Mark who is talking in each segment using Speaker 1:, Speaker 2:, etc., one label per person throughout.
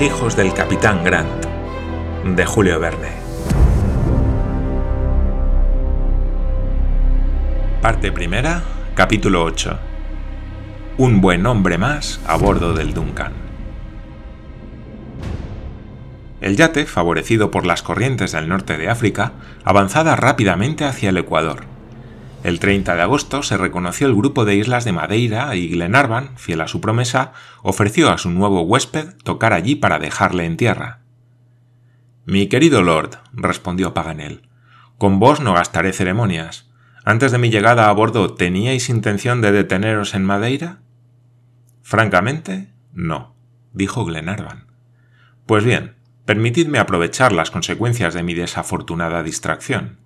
Speaker 1: Hijos del capitán Grant, de Julio Verne. Parte primera, capítulo 8. Un buen hombre más a bordo del Duncan. El yate, favorecido por las corrientes del norte de África, avanzaba rápidamente hacia el Ecuador. El 30 de agosto se reconoció el grupo de islas de Madeira y Glenarvan, fiel a su promesa, ofreció a su nuevo huésped tocar allí para dejarle en tierra. Mi querido lord, respondió Paganel, con vos no gastaré ceremonias. Antes de mi llegada a bordo, ¿teníais intención de deteneros en Madeira? Francamente, no, dijo Glenarvan. Pues bien, permitidme aprovechar las consecuencias de mi desafortunada distracción.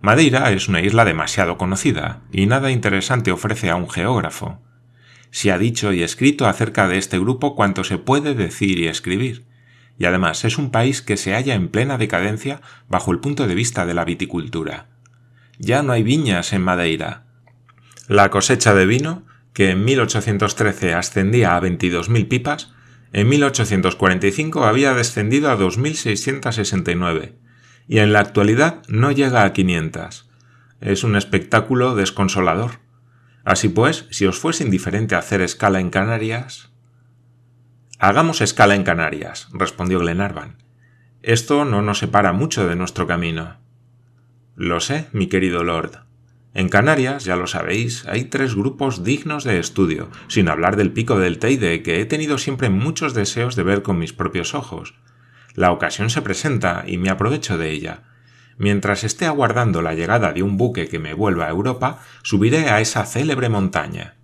Speaker 1: Madeira es una isla demasiado conocida y nada interesante ofrece a un geógrafo. Se ha dicho y escrito acerca de este grupo cuanto se puede decir y escribir, y además es un país que se halla en plena decadencia bajo el punto de vista de la viticultura. Ya no hay viñas en Madeira. La cosecha de vino, que en 1813 ascendía a 22.000 pipas, en 1845 había descendido a 2.669 y en la actualidad no llega a 500. Es un espectáculo desconsolador. Así pues, si os fuese indiferente hacer escala en Canarias... Hagamos escala en Canarias, respondió Glenarvan. Esto no nos separa mucho de nuestro camino. Lo sé, mi querido Lord. En Canarias, ya lo sabéis, hay tres grupos dignos de estudio, sin hablar del pico del Teide, que he tenido siempre muchos deseos de ver con mis propios ojos. La ocasión se presenta y me aprovecho de ella. Mientras esté aguardando la llegada de un buque que me vuelva a Europa, subiré a esa célebre montaña.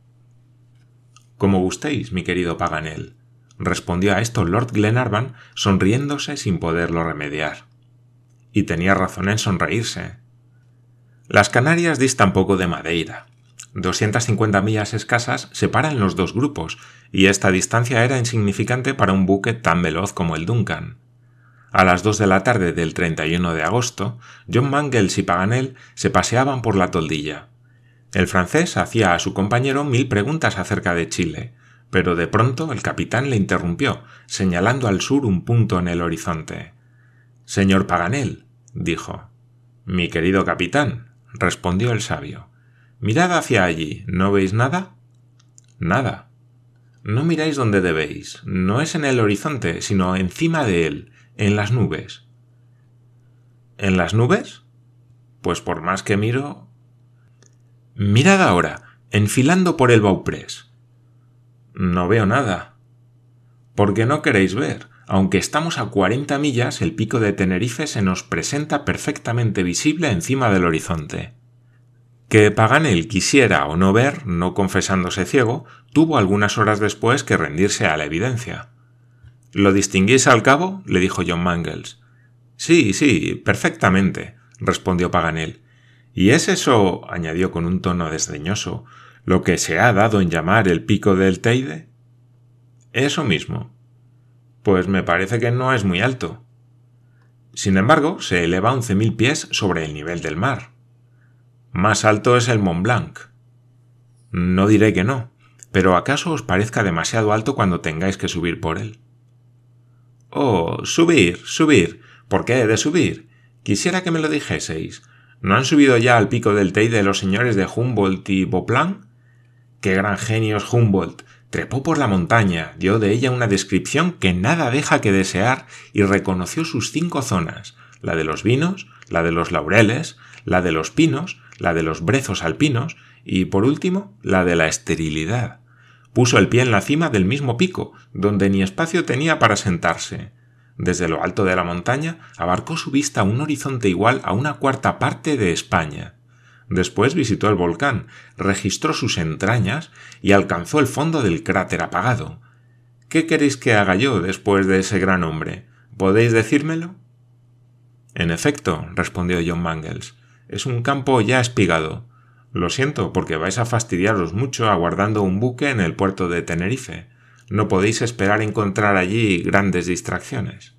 Speaker 1: Como gustéis, mi querido Paganel, respondió a esto Lord Glenarvan, sonriéndose sin poderlo remediar. Y tenía razón en sonreírse. Las Canarias distan poco de Madeira. 250 millas escasas separan los dos grupos, y esta distancia era insignificante para un buque tan veloz como el Duncan. A las dos de la tarde del 31 de agosto, John Mangles y Paganel se paseaban por la toldilla. El francés hacía a su compañero mil preguntas acerca de Chile, pero de pronto el capitán le interrumpió, señalando al sur un punto en el horizonte. Señor Paganel, dijo. Mi querido capitán, respondió el sabio. Mirad hacia allí, ¿no veis nada? Nada. No miráis donde debéis. No es en el horizonte, sino encima de él, en las nubes. ¿En las nubes? Pues por más que miro. Mirad ahora, enfilando por el Bauprés. No veo nada. ¿Por qué no queréis ver? Aunque estamos a cuarenta millas, el pico de Tenerife se nos presenta perfectamente visible encima del horizonte. Que Paganel quisiera o no ver, no confesándose ciego, tuvo algunas horas después que rendirse a la evidencia. ¿Lo distinguís al cabo? le dijo John Mangles. Sí, sí, perfectamente, respondió Paganel. ¿Y es eso, añadió con un tono desdeñoso, lo que se ha dado en llamar el pico del Teide? Eso mismo. Pues me parece que no es muy alto. Sin embargo, se eleva once mil pies sobre el nivel del mar. Más alto es el Mont Blanc. No diré que no, pero acaso os parezca demasiado alto cuando tengáis que subir por él. Oh, subir, subir. ¿Por qué he de subir? Quisiera que me lo dijeseis. ¿No han subido ya al pico del Teide los señores de Humboldt y Boplan? ¡Qué gran genio es Humboldt! Trepó por la montaña, dio de ella una descripción que nada deja que desear y reconoció sus cinco zonas, la de los vinos, la de los laureles, la de los pinos, la de los brezos alpinos y, por último, la de la esterilidad. Puso el pie en la cima del mismo pico, donde ni espacio tenía para sentarse. Desde lo alto de la montaña abarcó su vista un horizonte igual a una cuarta parte de España. Después visitó el volcán, registró sus entrañas y alcanzó el fondo del cráter apagado. ¿Qué queréis que haga yo después de ese gran hombre? ¿Podéis decírmelo? En efecto, respondió John Mangles, es un campo ya espigado. Lo siento, porque vais a fastidiaros mucho aguardando un buque en el puerto de Tenerife. No podéis esperar encontrar allí grandes distracciones.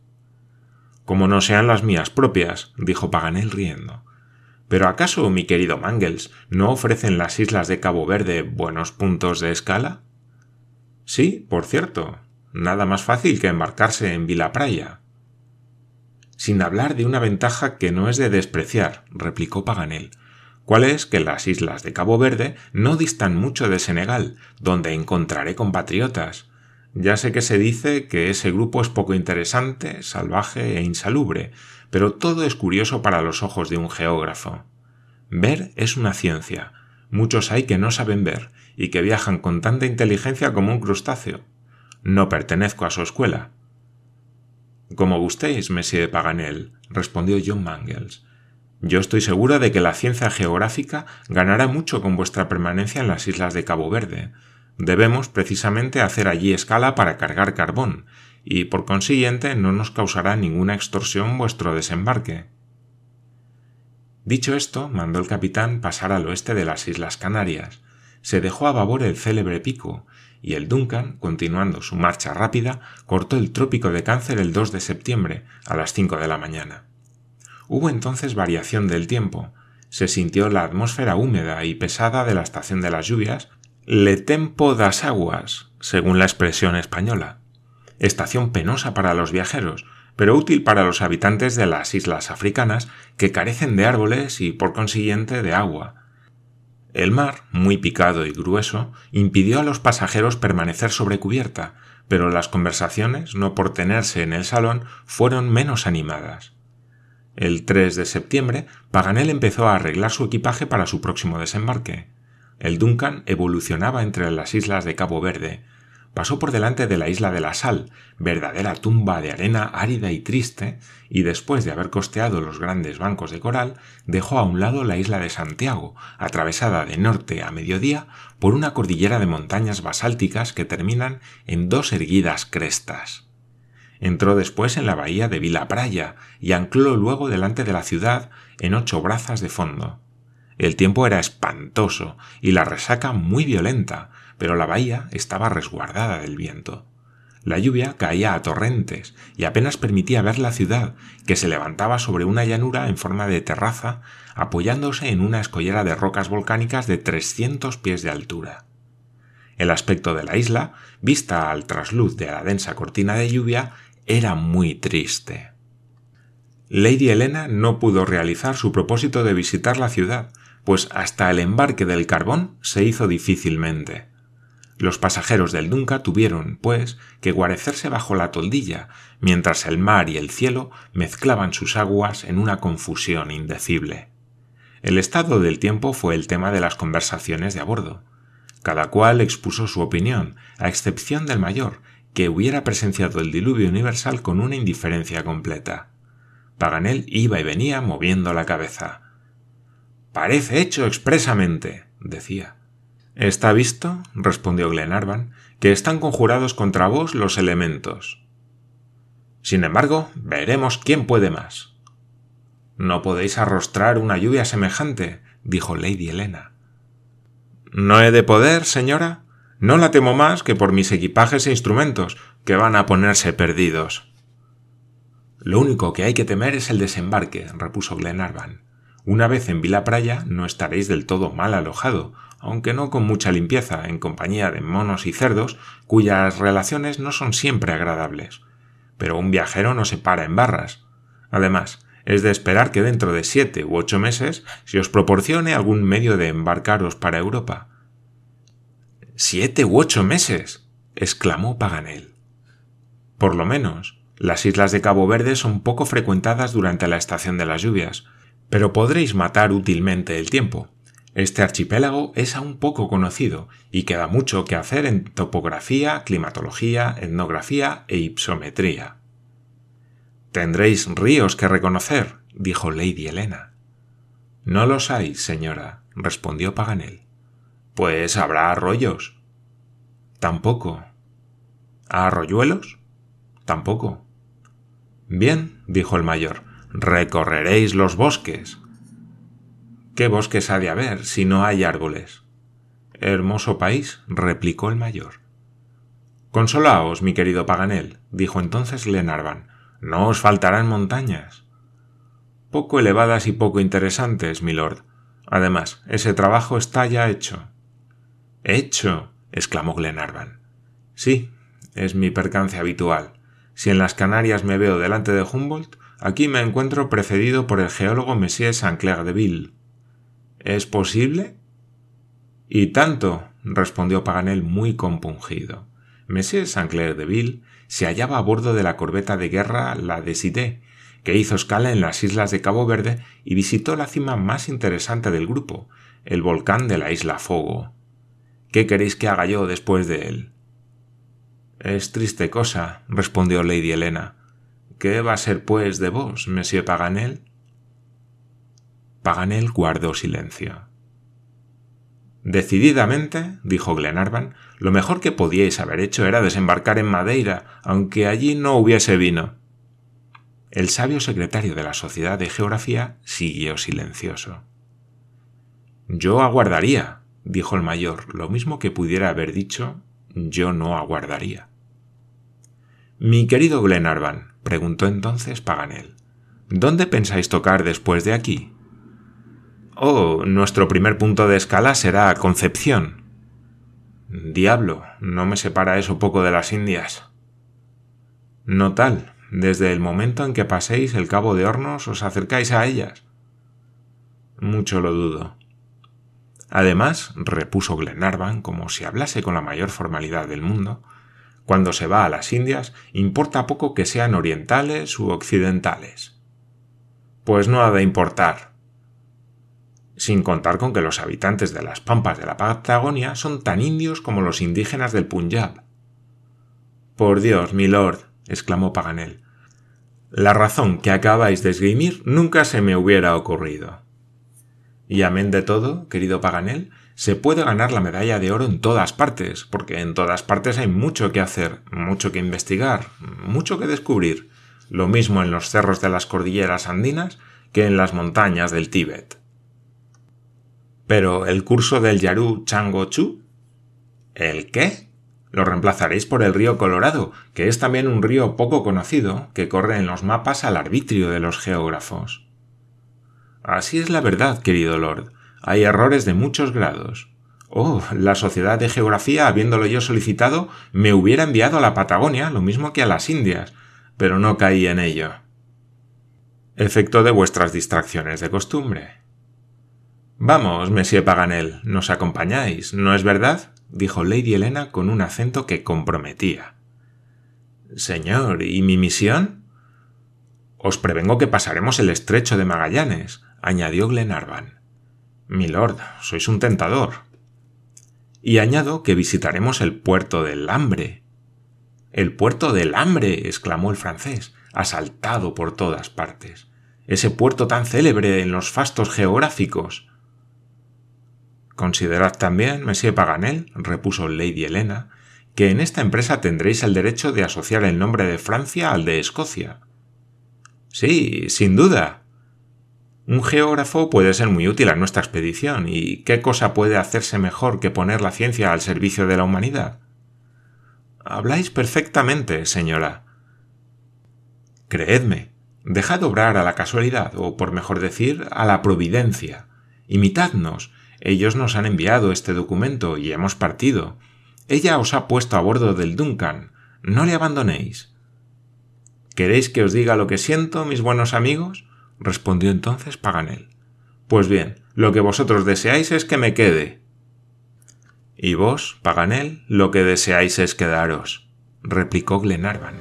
Speaker 1: Como no sean las mías propias, dijo Paganel riendo. Pero ¿acaso, mi querido Mangles, no ofrecen las islas de Cabo Verde buenos puntos de escala? Sí, por cierto. nada más fácil que embarcarse en Vilapraya. Sin hablar de una ventaja que no es de despreciar, replicó Paganel, cuál es que las islas de Cabo Verde no distan mucho de Senegal, donde encontraré compatriotas. Ya sé que se dice que ese grupo es poco interesante, salvaje e insalubre, pero todo es curioso para los ojos de un geógrafo. Ver es una ciencia. Muchos hay que no saben ver y que viajan con tanta inteligencia como un crustáceo. No pertenezco a su escuela. Como gustéis, Monsieur Paganel, respondió John Mangles. Yo estoy seguro de que la ciencia geográfica ganará mucho con vuestra permanencia en las islas de Cabo Verde. Debemos precisamente hacer allí escala para cargar carbón, y por consiguiente no nos causará ninguna extorsión vuestro desembarque. Dicho esto, mandó el capitán pasar al oeste de las Islas Canarias, se dejó a babor el célebre pico, y el Duncan, continuando su marcha rápida, cortó el trópico de Cáncer el 2 de septiembre, a las 5 de la mañana. Hubo entonces variación del tiempo. Se sintió la atmósfera húmeda y pesada de la estación de las lluvias, le tempo das aguas, según la expresión española. Estación penosa para los viajeros, pero útil para los habitantes de las islas africanas que carecen de árboles y por consiguiente de agua, el mar, muy picado y grueso, impidió a los pasajeros permanecer sobre cubierta, pero las conversaciones, no por tenerse en el salón, fueron menos animadas. El 3 de septiembre, Paganel empezó a arreglar su equipaje para su próximo desembarque. El Duncan evolucionaba entre las islas de Cabo Verde, pasó por delante de la isla de la Sal, verdadera tumba de arena árida y triste, y después de haber costeado los grandes bancos de coral, dejó a un lado la isla de Santiago, atravesada de norte a mediodía por una cordillera de montañas basálticas que terminan en dos erguidas crestas. Entró después en la bahía de Vila Praya y ancló luego delante de la ciudad en ocho brazas de fondo. El tiempo era espantoso y la resaca muy violenta, pero la bahía estaba resguardada del viento. La lluvia caía a torrentes y apenas permitía ver la ciudad, que se levantaba sobre una llanura en forma de terraza, apoyándose en una escollera de rocas volcánicas de 300 pies de altura. El aspecto de la isla, vista al trasluz de la densa cortina de lluvia, era muy triste. Lady Helena no pudo realizar su propósito de visitar la ciudad, pues hasta el embarque del carbón se hizo difícilmente. Los pasajeros del Dunca tuvieron, pues, que guarecerse bajo la toldilla, mientras el mar y el cielo mezclaban sus aguas en una confusión indecible. El estado del tiempo fue el tema de las conversaciones de a bordo. Cada cual expuso su opinión, a excepción del mayor, que hubiera presenciado el diluvio universal con una indiferencia completa. Paganel iba y venía moviendo la cabeza. Parece hecho expresamente, decía. Está visto, respondió Glenarvan, que están conjurados contra vos los elementos. Sin embargo, veremos quién puede más. No podéis arrostrar una lluvia semejante, dijo Lady Helena. No he de poder, señora. No la temo más que por mis equipajes e instrumentos, que van a ponerse perdidos. Lo único que hay que temer es el desembarque, repuso Glenarvan. Una vez en Vila Praya no estaréis del todo mal alojado, aunque no con mucha limpieza, en compañía de monos y cerdos, cuyas relaciones no son siempre agradables. Pero un viajero no se para en barras. Además, es de esperar que dentro de siete u ocho meses se os proporcione algún medio de embarcaros para Europa. ¿Siete u ocho meses? exclamó Paganel. Por lo menos, las islas de Cabo Verde son poco frecuentadas durante la estación de las lluvias, pero podréis matar útilmente el tiempo. Este archipiélago es aún poco conocido y queda mucho que hacer en topografía, climatología, etnografía e hipsometría. Tendréis ríos que reconocer, dijo Lady Helena. No los hay, señora, respondió Paganel. Pues habrá arroyos. Tampoco. ¿Arroyuelos? Tampoco. Bien, dijo el mayor, recorreréis los bosques. ¿Qué bosques ha de haber si no hay árboles? Hermoso país, replicó el mayor. Consolaos, mi querido Paganel, dijo entonces Glenarvan. No os faltarán montañas. Poco elevadas y poco interesantes, milord. Además, ese trabajo está ya hecho. ¿Hecho? exclamó Glenarvan. Sí, Es mi percance habitual. Si en las Canarias me veo delante de Humboldt, aquí me encuentro precedido por el geólogo Monsieur Saint-Clair de Ville. ¿Es posible? Y tanto, respondió Paganel muy compungido. Monsieur Saint-Clair de Ville se hallaba a bordo de la corbeta de guerra La Decidé, que hizo escala en las islas de Cabo Verde y visitó la cima más interesante del grupo, el volcán de la isla Fogo. ¿Qué queréis que haga yo después de él? Es triste cosa, respondió Lady Helena. ¿Qué va a ser, pues, de vos, Monsieur Paganel? Paganel guardó silencio. Decididamente, dijo Glenarvan, lo mejor que podíais haber hecho era desembarcar en Madeira, aunque allí no hubiese vino. El sabio secretario de la Sociedad de Geografía siguió silencioso. Yo aguardaría, dijo el mayor, lo mismo que pudiera haber dicho yo no aguardaría. Mi querido Glenarvan, preguntó entonces Paganel, ¿dónde pensáis tocar después de aquí? Oh, nuestro primer punto de escala será Concepción. Diablo, ¿no me separa eso poco de las Indias? No tal, desde el momento en que paséis el Cabo de Hornos os acercáis a ellas. Mucho lo dudo. Además, repuso Glenarvan como si hablase con la mayor formalidad del mundo, cuando se va a las Indias importa poco que sean orientales u occidentales. Pues no ha de importar, sin contar con que los habitantes de las pampas de la Patagonia son tan indios como los indígenas del Punjab. Por Dios, milord, exclamó Paganel, la razón que acabáis de esgrimir nunca se me hubiera ocurrido. Y amén de todo, querido Paganel, se puede ganar la medalla de oro en todas partes, porque en todas partes hay mucho que hacer, mucho que investigar, mucho que descubrir, lo mismo en los cerros de las cordilleras andinas que en las montañas del Tíbet. Pero el curso del Yaru Chango Chu. ¿El qué? Lo reemplazaréis por el río Colorado, que es también un río poco conocido, que corre en los mapas al arbitrio de los geógrafos. Así es la verdad, querido Lord. Hay errores de muchos grados. Oh, la Sociedad de Geografía, habiéndolo yo solicitado, me hubiera enviado a la Patagonia, lo mismo que a las Indias, pero no caí en ello. Efecto de vuestras distracciones de costumbre. Vamos, Monsieur Paganel, nos acompañáis, ¿no es verdad? dijo Lady Helena con un acento que comprometía. Señor, ¿y mi misión? Os prevengo que pasaremos el estrecho de Magallanes, añadió Glenarvan. Milord, sois un tentador. Y añado que visitaremos el puerto del hambre. El puerto del hambre. exclamó el francés, asaltado por todas partes. Ese puerto tan célebre en los fastos geográficos. Considerad también, Monsieur Paganel, repuso Lady Helena, que en esta empresa tendréis el derecho de asociar el nombre de Francia al de Escocia. Sí, sin duda. Un geógrafo puede ser muy útil a nuestra expedición, y ¿qué cosa puede hacerse mejor que poner la ciencia al servicio de la humanidad? Habláis perfectamente, señora. Creedme, dejad obrar a la casualidad, o por mejor decir, a la providencia. Imitadnos, ellos nos han enviado este documento y hemos partido. Ella os ha puesto a bordo del Duncan. No le abandonéis. ¿Queréis que os diga lo que siento, mis buenos amigos? Respondió entonces Paganel. Pues bien, lo que vosotros deseáis es que me quede. Y vos, Paganel, lo que deseáis es quedaros, replicó Glenarvan.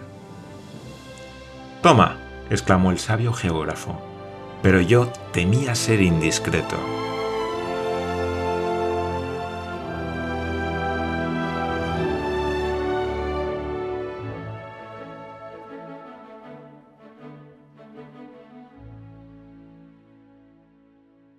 Speaker 1: Toma, exclamó el sabio geógrafo, pero yo temía ser indiscreto.